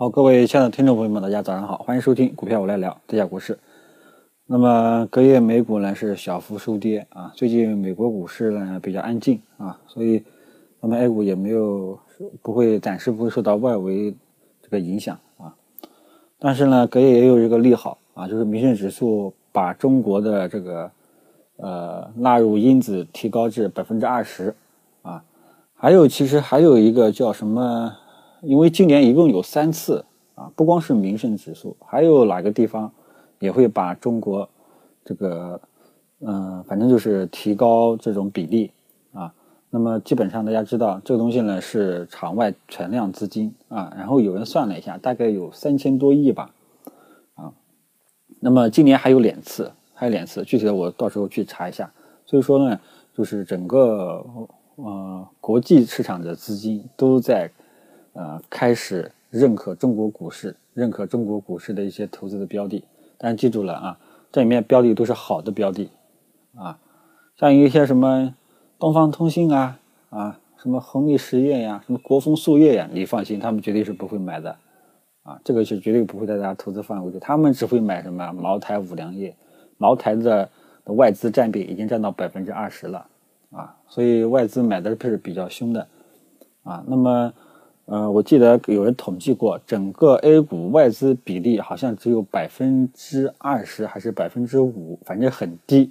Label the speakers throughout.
Speaker 1: 好，各位亲爱的听众朋友们，大家早上好，欢迎收听股票我来聊，这家股市。那么隔夜美股呢是小幅收跌啊，最近美国股市呢比较安静啊，所以那么 A 股也没有不会暂时不会受到外围这个影响啊。但是呢，隔夜也有一个利好啊，就是民生指数把中国的这个呃纳入因子提高至百分之二十啊，还有其实还有一个叫什么？因为今年一共有三次啊，不光是民生指数，还有哪个地方也会把中国这个嗯，反正就是提高这种比例啊。那么基本上大家知道这个东西呢是场外存量资金啊，然后有人算了一下，大概有三千多亿吧啊。那么今年还有两次，还有两次，具体的我到时候去查一下。所以说呢，就是整个呃国际市场的资金都在。呃，开始认可中国股市，认可中国股市的一些投资的标的，但是记住了啊，这里面标的都是好的标的啊，像一些什么东方通信啊啊，什么红利实业呀，什么国风塑业呀，你放心，他们绝对是不会买的啊，这个是绝对不会在大家投资范围的，他们只会买什么茅台、五粮液，茅台的的外资占比已经占到百分之二十了啊，所以外资买的是比较凶的啊，那么。呃，我记得有人统计过，整个 A 股外资比例好像只有百分之二十还是百分之五，反正很低。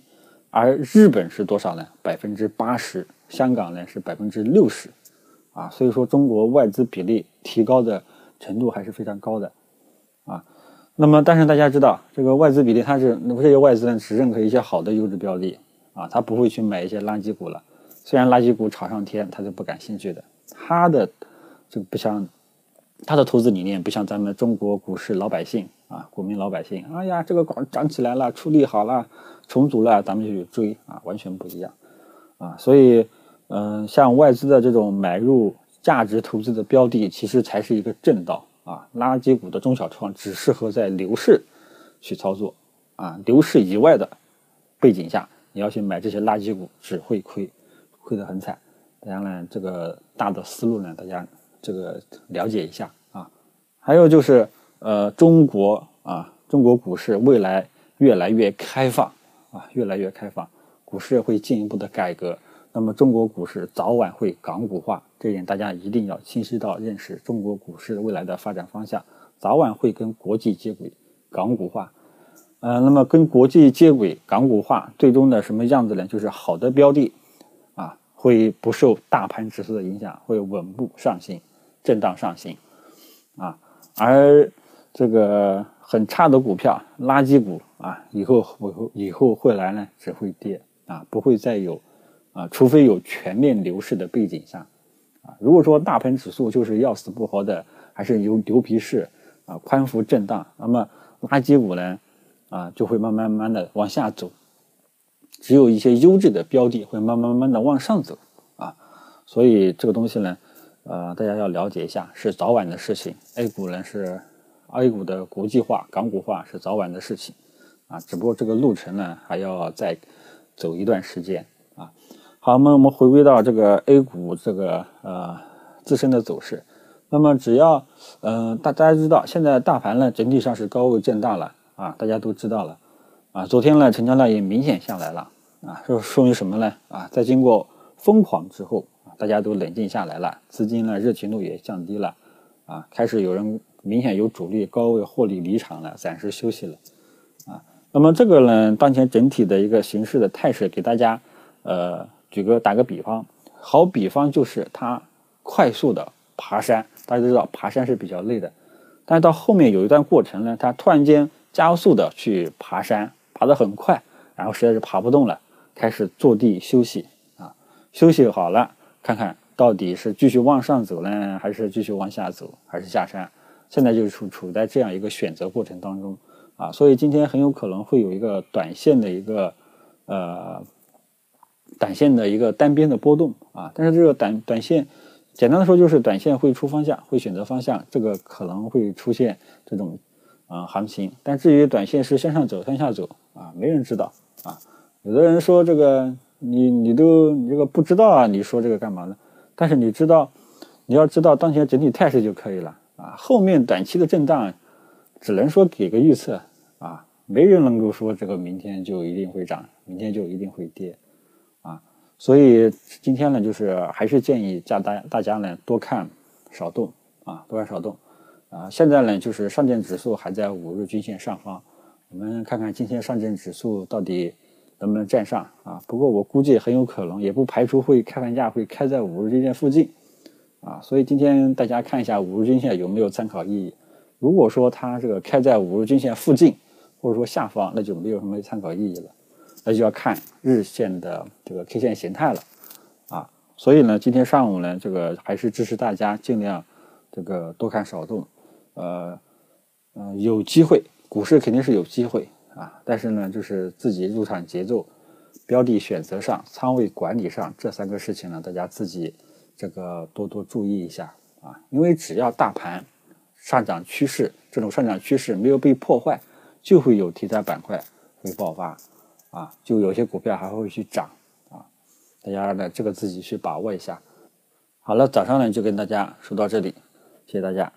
Speaker 1: 而日本是多少呢？百分之八十，香港呢是百分之六十，啊，所以说中国外资比例提高的程度还是非常高的，啊，那么但是大家知道，这个外资比例它是这些外资呢只认可一些好的优质标的，啊，他不会去买一些垃圾股了。虽然垃圾股炒上天，他是不感兴趣的，他的。这个不像他的投资理念，不像咱们中国股市老百姓啊，股民老百姓，哎呀，这个股涨起来了，出力好了，重组了，咱们就去追啊，完全不一样啊。所以，嗯，像外资的这种买入价值投资的标的，其实才是一个正道啊。垃圾股的中小创只适合在牛市去操作啊，牛市以外的背景下，你要去买这些垃圾股，只会亏，亏得很惨。当然呢，这个大的思路呢，大家。这个了解一下啊，还有就是呃，中国啊，中国股市未来越来越开放啊，越来越开放，股市会进一步的改革。那么中国股市早晚会港股化，这一点大家一定要清晰到认识。中国股市未来的发展方向，早晚会跟国际接轨，港股化。呃，那么跟国际接轨，港股化，最终的什么样子呢？就是好的标的啊，会不受大盘指数的影响，会稳步上行。震荡上行，啊，而这个很差的股票、垃圾股啊，以后以后以后会来呢，只会跌啊，不会再有啊，除非有全面牛市的背景下，啊，如果说大盘指数就是要死不活的，还是牛牛皮市啊，宽幅震荡，那么垃圾股呢，啊，就会慢慢慢的往下走，只有一些优质的标的会慢慢慢慢的往上走啊，所以这个东西呢。呃，大家要了解一下，是早晚的事情。A 股呢是 A 股的国际化、港股化是早晚的事情啊，只不过这个路程呢还要再走一段时间啊。好，那么我们回归到这个 A 股这个呃自身的走势。那么只要嗯大大家知道，现在大盘呢整体上是高位震荡了啊，大家都知道了啊。昨天呢成交量也明显下来了啊，说说明什么呢？啊，在经过疯狂之后。大家都冷静下来了，资金呢热情度也降低了，啊，开始有人明显有主力高位获利离场了，暂时休息了，啊，那么这个呢，当前整体的一个形势的态势，给大家呃举个打个比方，好比方就是它快速的爬山，大家都知道爬山是比较累的，但是到后面有一段过程呢，它突然间加速的去爬山，爬得很快，然后实在是爬不动了，开始坐地休息，啊，休息好了。看看到底是继续往上走呢，还是继续往下走，还是下山？现在就是处处在这样一个选择过程当中啊，所以今天很有可能会有一个短线的一个呃短线的一个单边的波动啊。但是这个短短线，简单的说就是短线会出方向，会选择方向，这个可能会出现这种啊行情。但至于短线是向上走、向下走啊，没人知道啊。有的人说这个。你你都你这个不知道啊？你说这个干嘛呢？但是你知道，你要知道当前整体态势就可以了啊，后面短期的震荡只能说给个预测啊，没人能够说这个明天就一定会涨，明天就一定会跌啊。所以今天呢，就是还是建议大大大家呢多看少动啊，多看少动啊。现在呢，就是上证指数还在五日均线上方，我们看看今天上证指数到底。能不能站上啊？不过我估计很有可能，也不排除会开盘价会开在五日均线附近，啊，所以今天大家看一下五日均线有没有参考意义。如果说它这个开在五日均线附近，或者说下方，那就没有什么参考意义了，那就要看日线的这个 K 线形态了，啊，所以呢，今天上午呢，这个还是支持大家尽量这个多看少动，呃，嗯，有机会，股市肯定是有机会。啊，但是呢，就是自己入场节奏、标的选择上、仓位管理上这三个事情呢，大家自己这个多多注意一下啊。因为只要大盘上涨趋势这种上涨趋势没有被破坏，就会有题材板块会爆发啊，就有些股票还会去涨啊。大家呢，这个自己去把握一下。好了，早上呢就跟大家说到这里，谢谢大家。